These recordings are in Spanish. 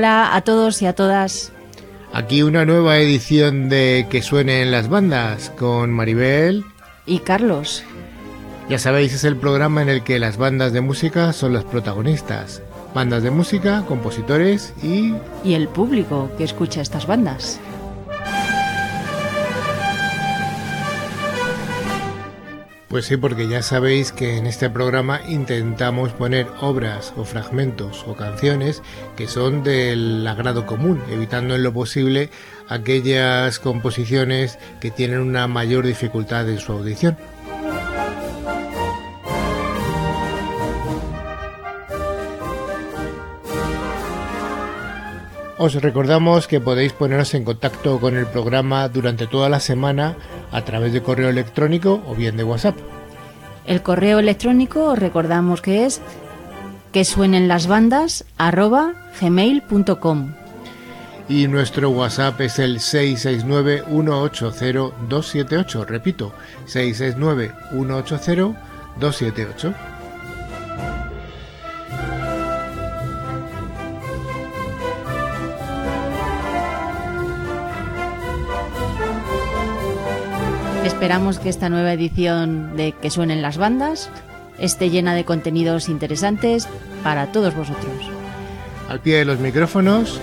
Hola a todos y a todas. Aquí una nueva edición de Que suenen las bandas con Maribel y Carlos. Ya sabéis, es el programa en el que las bandas de música son las protagonistas. Bandas de música, compositores y... Y el público que escucha estas bandas. Pues sí, porque ya sabéis que en este programa intentamos poner obras o fragmentos o canciones que son del agrado común, evitando en lo posible aquellas composiciones que tienen una mayor dificultad en su audición. Os recordamos que podéis poneros en contacto con el programa durante toda la semana a través de correo electrónico o bien de WhatsApp. El correo electrónico os recordamos que es que suenen las bandas arroba gmail.com y nuestro WhatsApp es el 669-180-278. Repito, 669-180-278. Esperamos que esta nueva edición de Que suenen las bandas esté llena de contenidos interesantes para todos vosotros. Al pie de los micrófonos.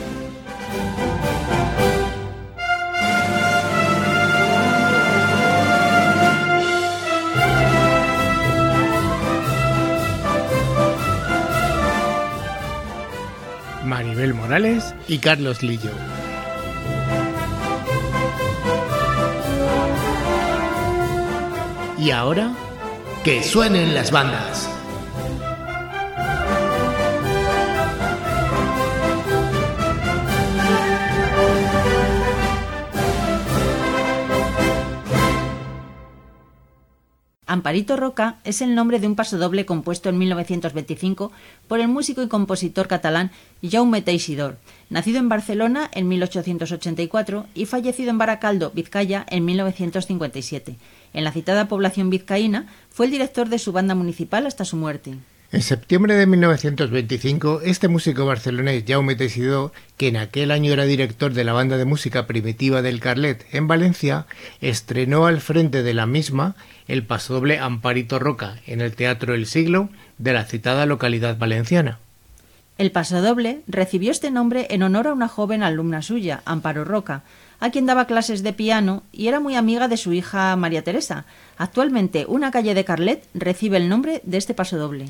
Maribel Morales y Carlos Lillo. Y ahora, que suenen las bandas. Amparito Roca es el nombre de un pasodoble compuesto en 1925 por el músico y compositor catalán Jaume Teixidor, nacido en Barcelona en 1884 y fallecido en Baracaldo, Vizcaya, en 1957. En la citada población vizcaína fue el director de su banda municipal hasta su muerte. En septiembre de 1925, este músico barcelonés Jaume Teixidor, que en aquel año era director de la banda de música primitiva del Carlet en Valencia, estrenó al frente de la misma el pasodoble Amparito Roca en el Teatro El Siglo de la citada localidad valenciana. El pasodoble recibió este nombre en honor a una joven alumna suya, Amparo Roca, a quien daba clases de piano y era muy amiga de su hija María Teresa. Actualmente, una calle de Carlet recibe el nombre de este pasodoble.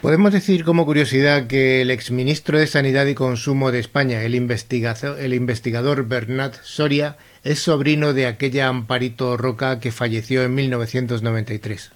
Podemos decir como curiosidad que el exministro de Sanidad y Consumo de España, el, el investigador Bernat Soria, es sobrino de aquella Amparito Roca que falleció en 1993.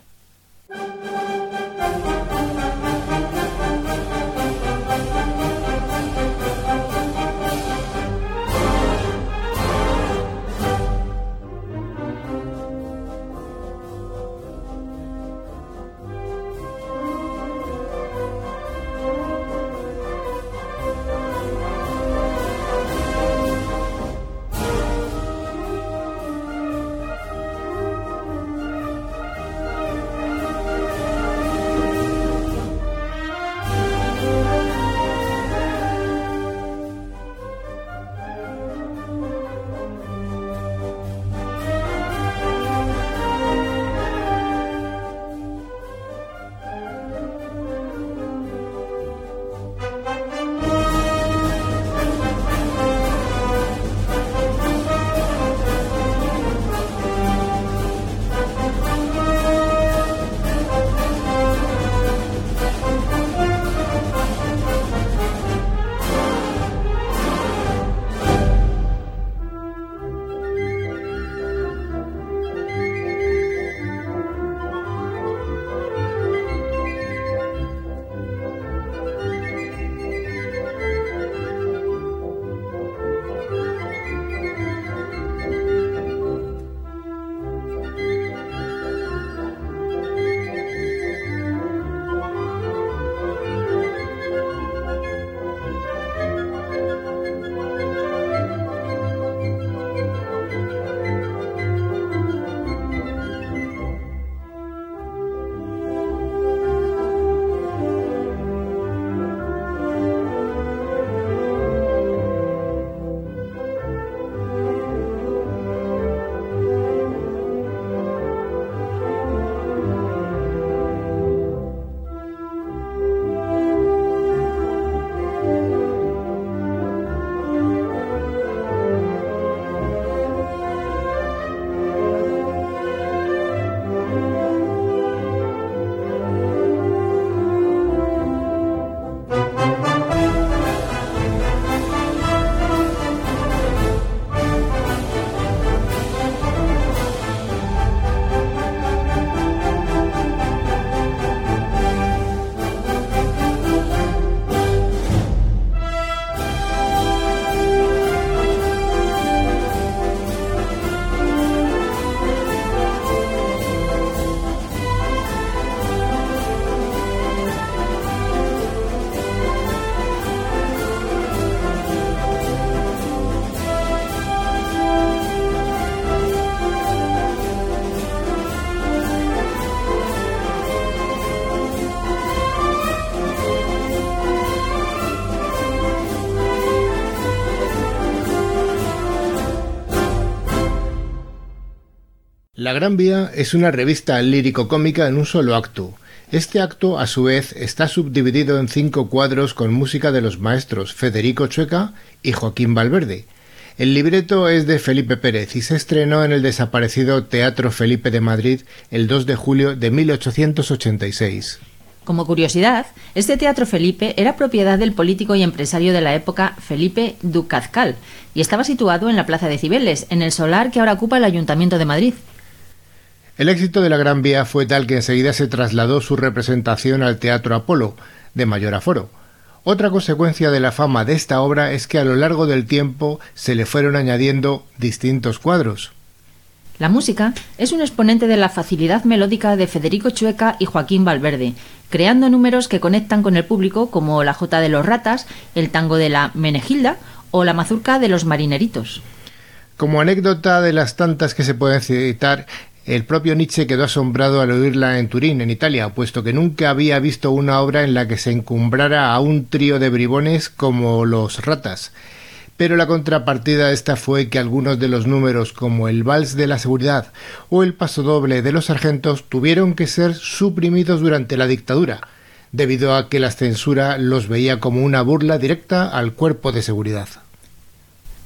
La Gran Vía es una revista lírico-cómica en un solo acto. Este acto, a su vez, está subdividido en cinco cuadros con música de los maestros Federico Chueca y Joaquín Valverde. El libreto es de Felipe Pérez y se estrenó en el desaparecido Teatro Felipe de Madrid el 2 de julio de 1886. Como curiosidad, este Teatro Felipe era propiedad del político y empresario de la época Felipe Ducazcal y estaba situado en la Plaza de Cibeles, en el solar que ahora ocupa el Ayuntamiento de Madrid. El éxito de la Gran Vía fue tal que enseguida se trasladó su representación al Teatro Apolo, de mayor aforo. Otra consecuencia de la fama de esta obra es que a lo largo del tiempo se le fueron añadiendo distintos cuadros. La música es un exponente de la facilidad melódica de Federico Chueca y Joaquín Valverde, creando números que conectan con el público como la Jota de los Ratas, el tango de la Menegilda o la mazurca de los Marineritos. Como anécdota de las tantas que se pueden citar, el propio Nietzsche quedó asombrado al oírla en Turín, en Italia, puesto que nunca había visto una obra en la que se encumbrara a un trío de bribones como los ratas. Pero la contrapartida de esta fue que algunos de los números, como el Vals de la Seguridad o el Paso Doble de los Sargentos, tuvieron que ser suprimidos durante la dictadura, debido a que la censura los veía como una burla directa al cuerpo de seguridad.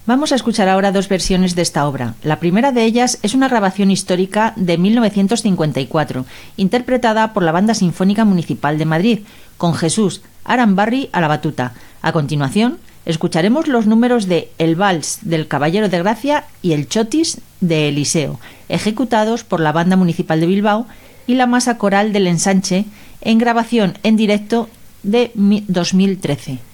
Vamos a escuchar ahora dos versiones de esta obra. La primera de ellas es una grabación histórica de 1954, interpretada por la Banda Sinfónica Municipal de Madrid, con Jesús Arambarri a la batuta. A continuación, escucharemos los números de El Vals del Caballero de Gracia y El Chotis de Eliseo, ejecutados por la Banda Municipal de Bilbao y la Masa Coral del Ensanche en grabación en directo de 2013.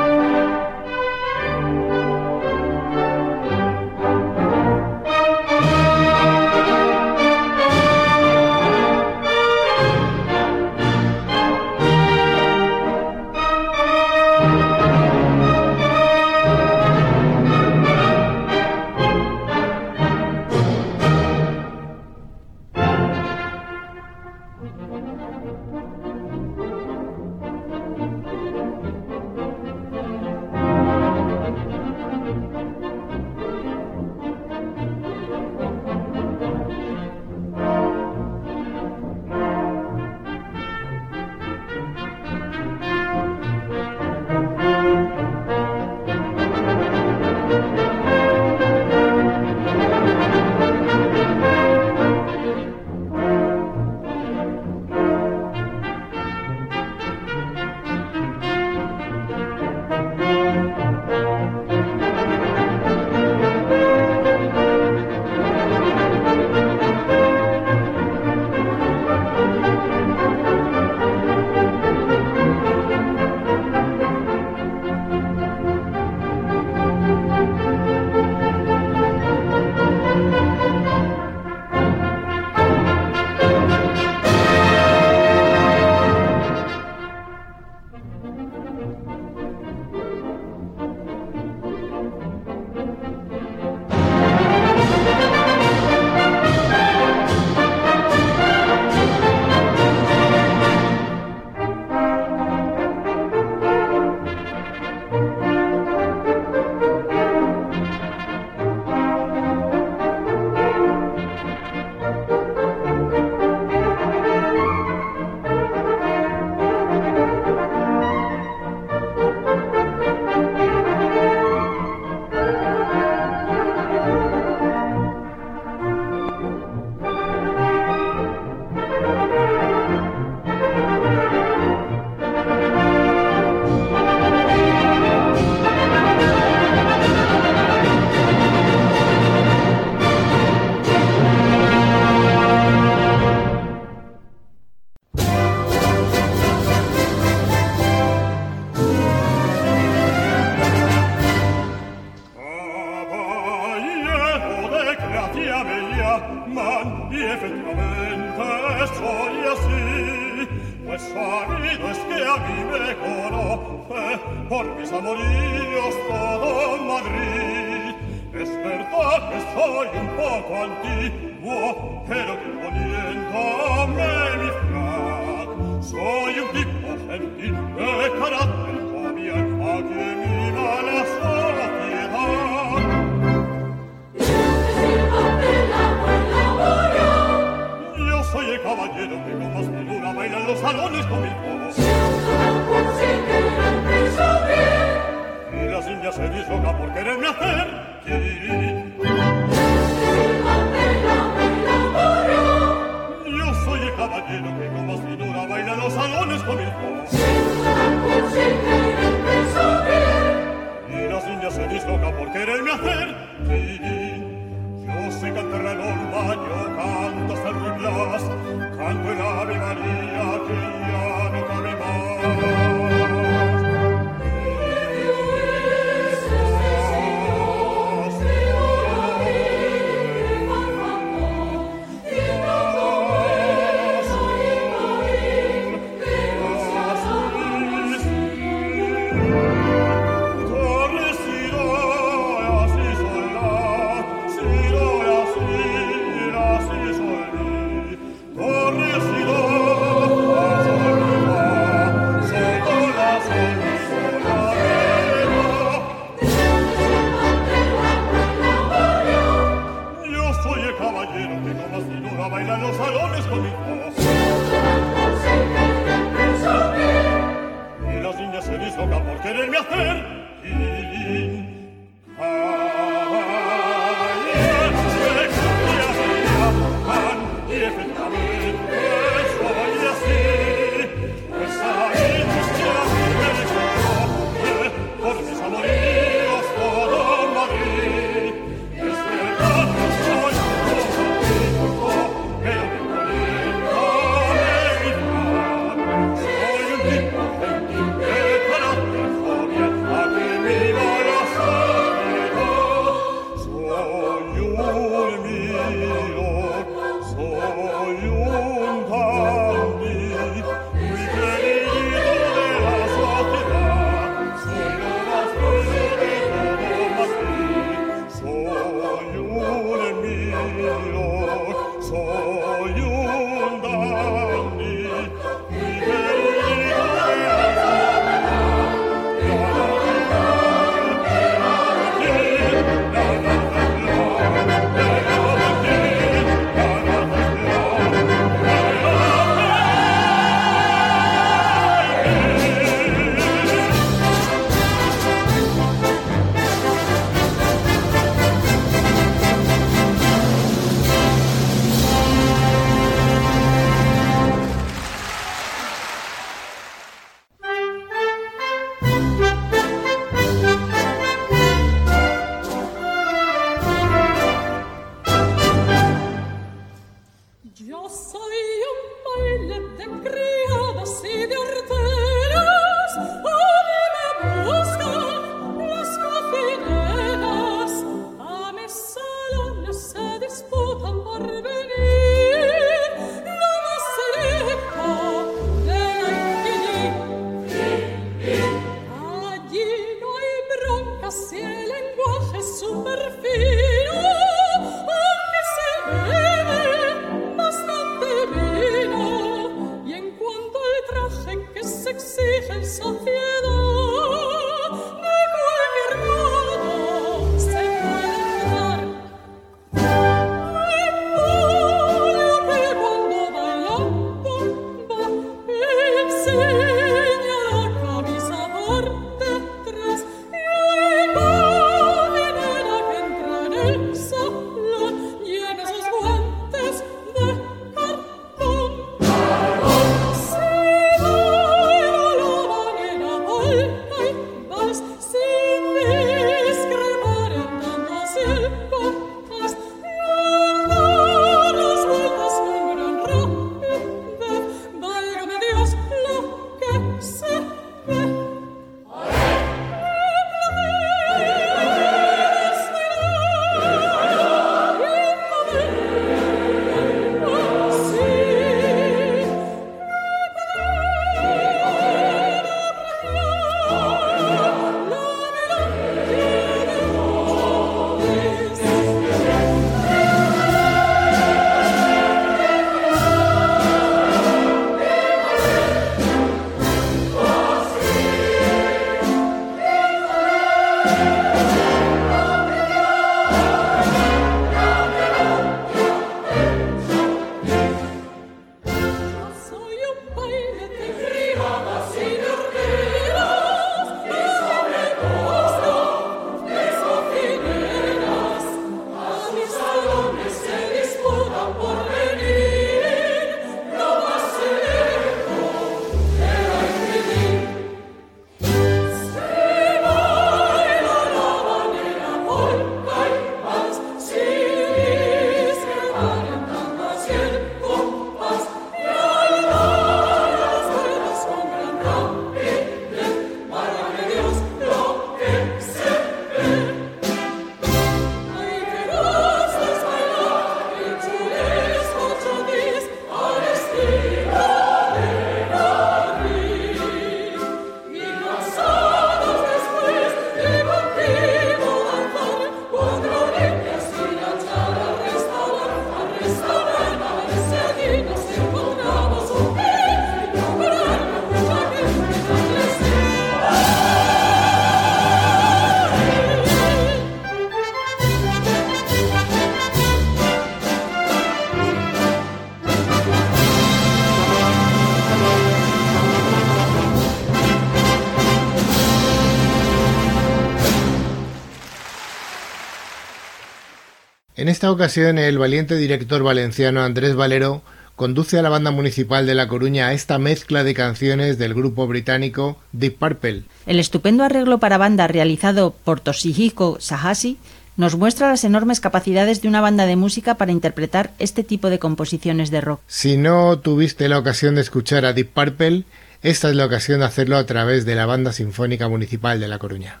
Esta ocasión, el valiente director valenciano Andrés Valero conduce a la banda municipal de La Coruña a esta mezcla de canciones del grupo británico Deep Purple. El estupendo arreglo para banda realizado por Toshihiko Sahashi nos muestra las enormes capacidades de una banda de música para interpretar este tipo de composiciones de rock. Si no tuviste la ocasión de escuchar a Deep Purple, esta es la ocasión de hacerlo a través de la Banda Sinfónica Municipal de La Coruña.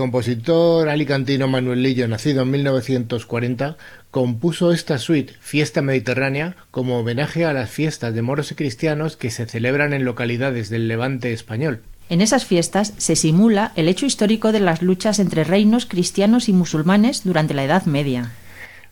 Compositor alicantino Manuel Lillo, nacido en 1940, compuso esta suite, Fiesta Mediterránea, como homenaje a las fiestas de moros y cristianos que se celebran en localidades del levante español. En esas fiestas se simula el hecho histórico de las luchas entre reinos cristianos y musulmanes durante la Edad Media.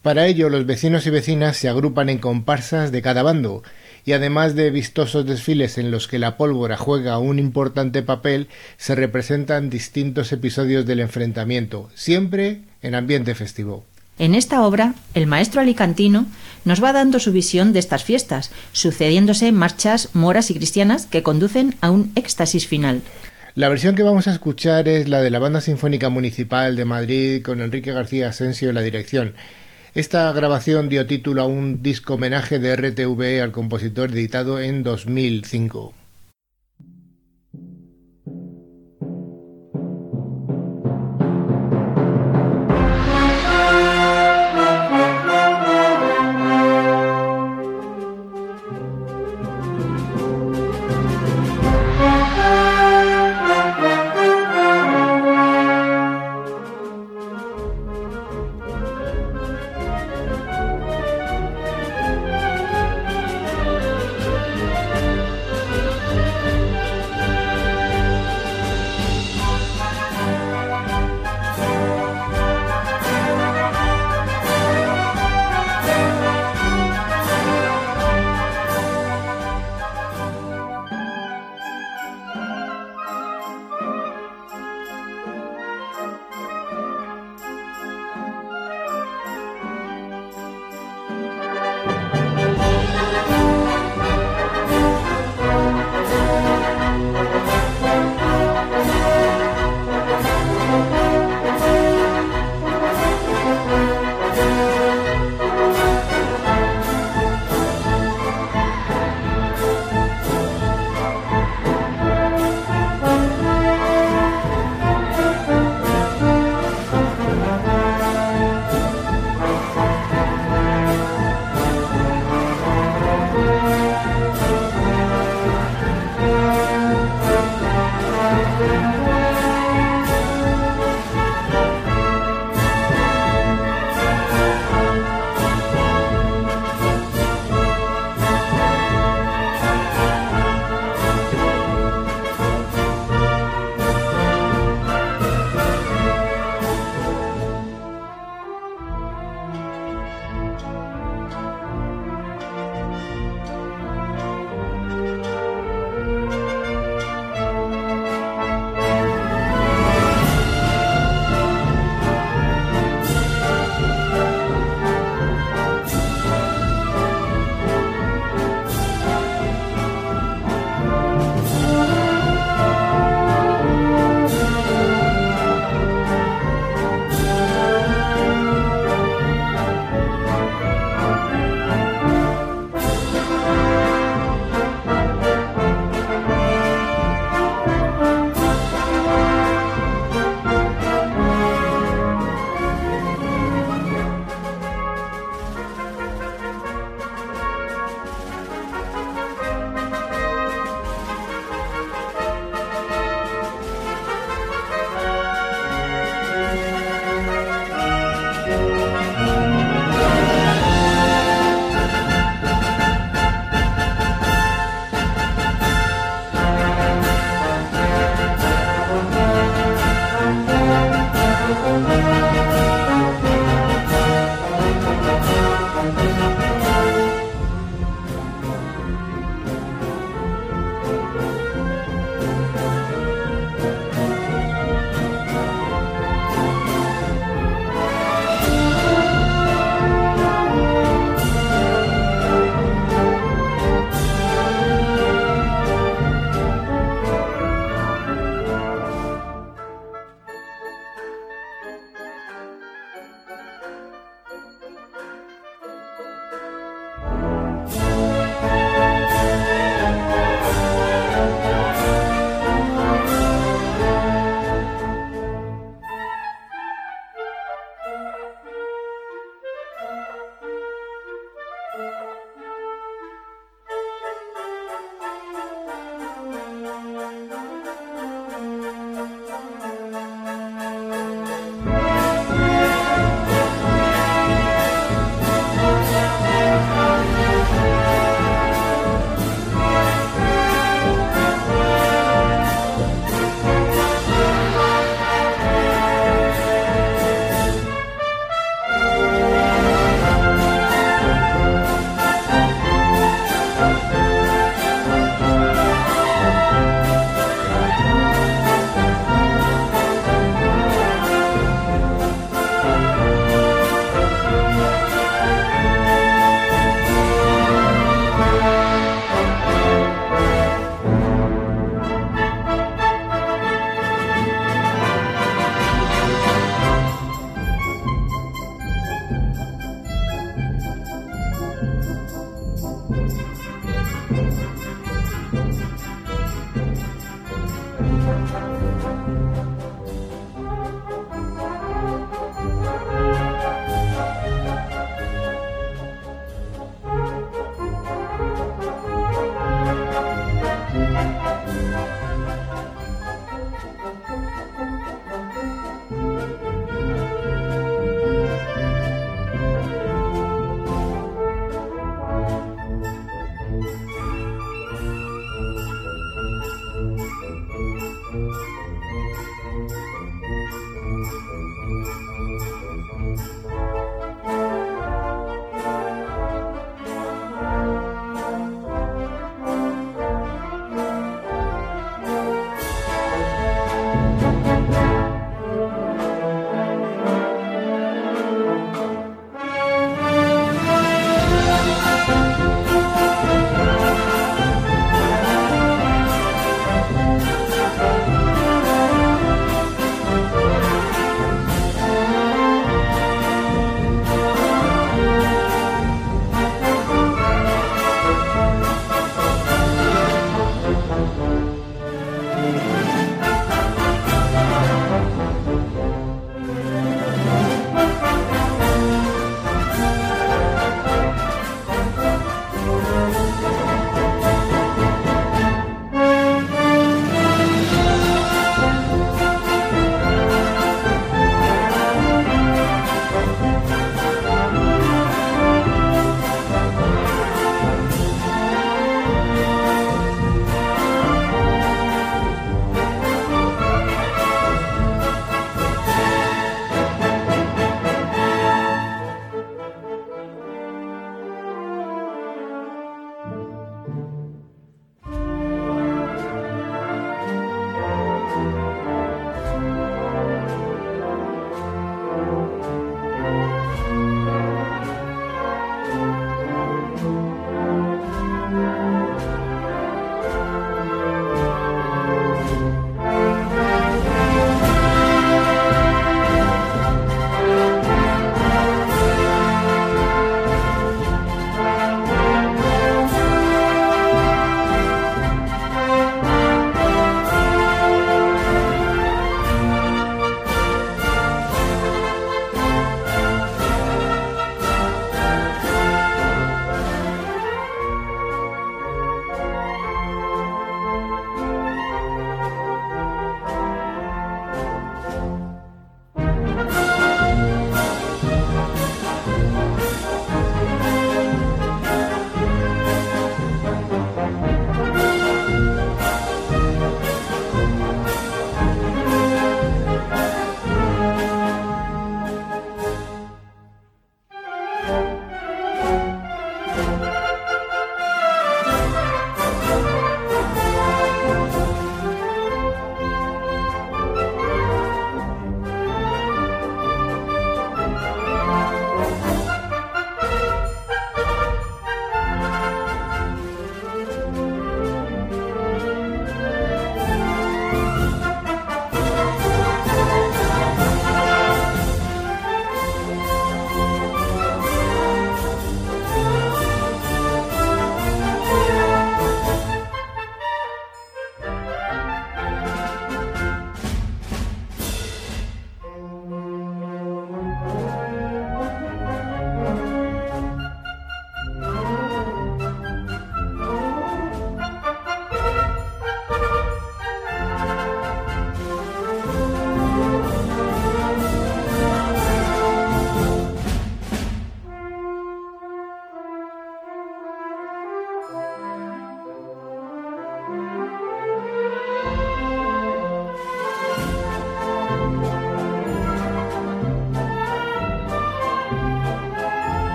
Para ello, los vecinos y vecinas se agrupan en comparsas de cada bando, y además de vistosos desfiles en los que la pólvora juega un importante papel, se representan distintos episodios del enfrentamiento, siempre en ambiente festivo. En esta obra, el maestro alicantino nos va dando su visión de estas fiestas, sucediéndose marchas moras y cristianas que conducen a un éxtasis final. La versión que vamos a escuchar es la de la Banda Sinfónica Municipal de Madrid con Enrique García Asensio en la dirección. Esta grabación dio título a un disco homenaje de RTV al compositor editado en 2005.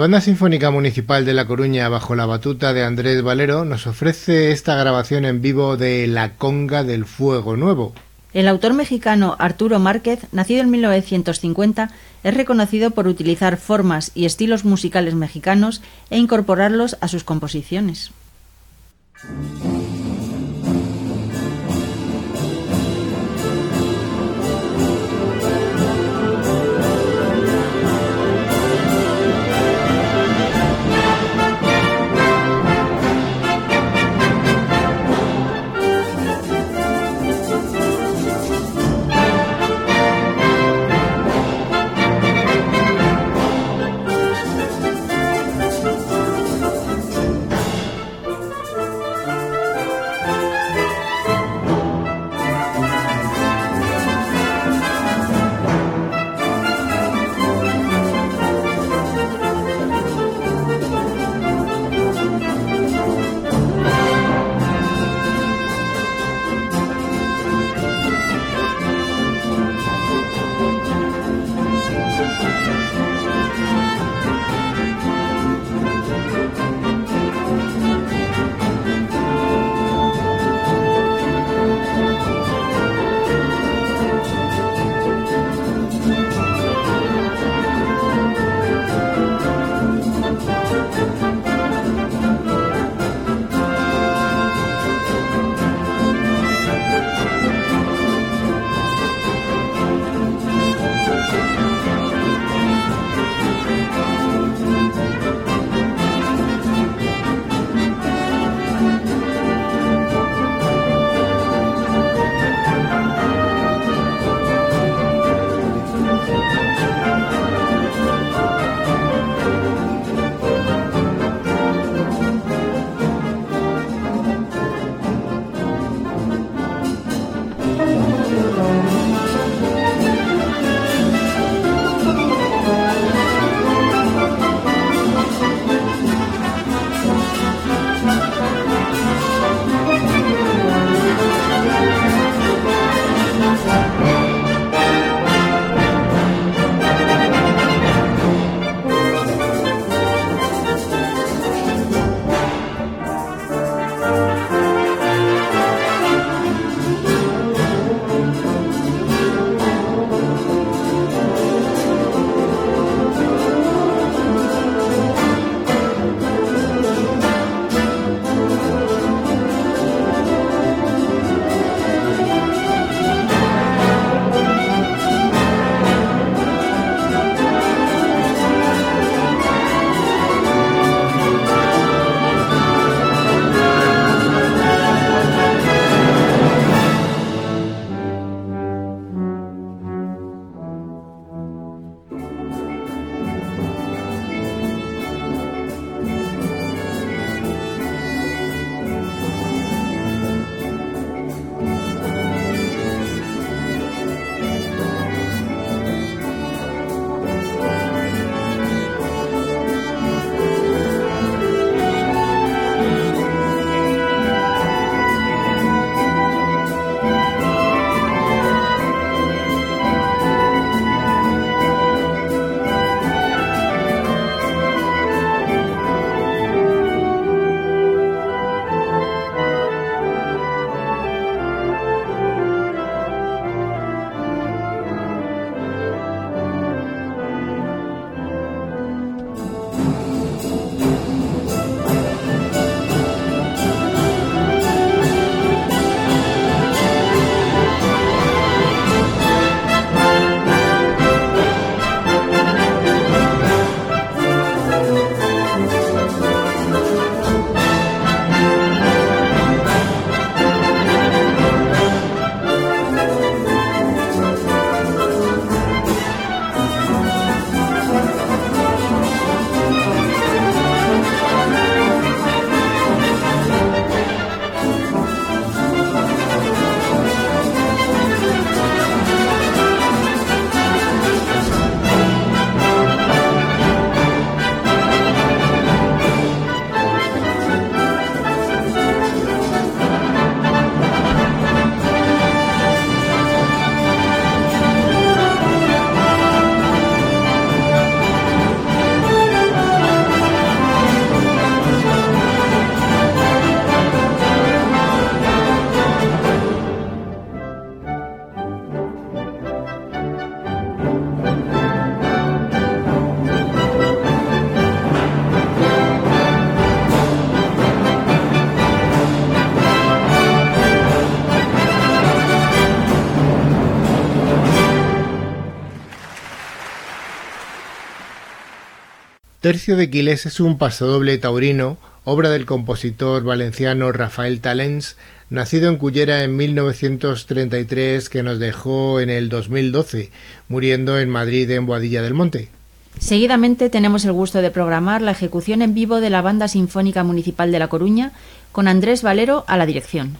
Banda Sinfónica Municipal de La Coruña, bajo la batuta de Andrés Valero, nos ofrece esta grabación en vivo de La Conga del Fuego Nuevo. El autor mexicano Arturo Márquez, nacido en 1950, es reconocido por utilizar formas y estilos musicales mexicanos e incorporarlos a sus composiciones. Tercio de Quilés es un pasodoble taurino, obra del compositor valenciano Rafael Talens, nacido en Cullera en 1933, que nos dejó en el 2012, muriendo en Madrid en Boadilla del Monte. Seguidamente tenemos el gusto de programar la ejecución en vivo de la Banda Sinfónica Municipal de La Coruña, con Andrés Valero a la dirección.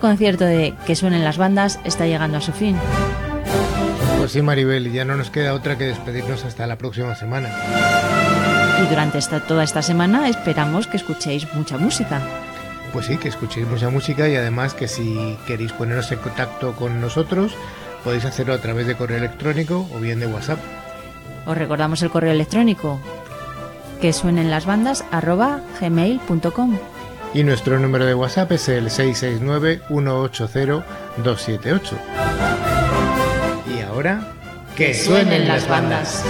Este concierto de Que suenen las bandas está llegando a su fin. Pues sí, Maribel, ya no nos queda otra que despedirnos hasta la próxima semana. Y durante esta, toda esta semana esperamos que escuchéis mucha música. Pues sí, que escuchéis mucha música y además que si queréis poneros en contacto con nosotros, podéis hacerlo a través de correo electrónico o bien de WhatsApp. Os recordamos el correo electrónico que suenen las bandas arroba gmail.com y nuestro número de WhatsApp es el 669-180-278. Y ahora, que suenen las bandas.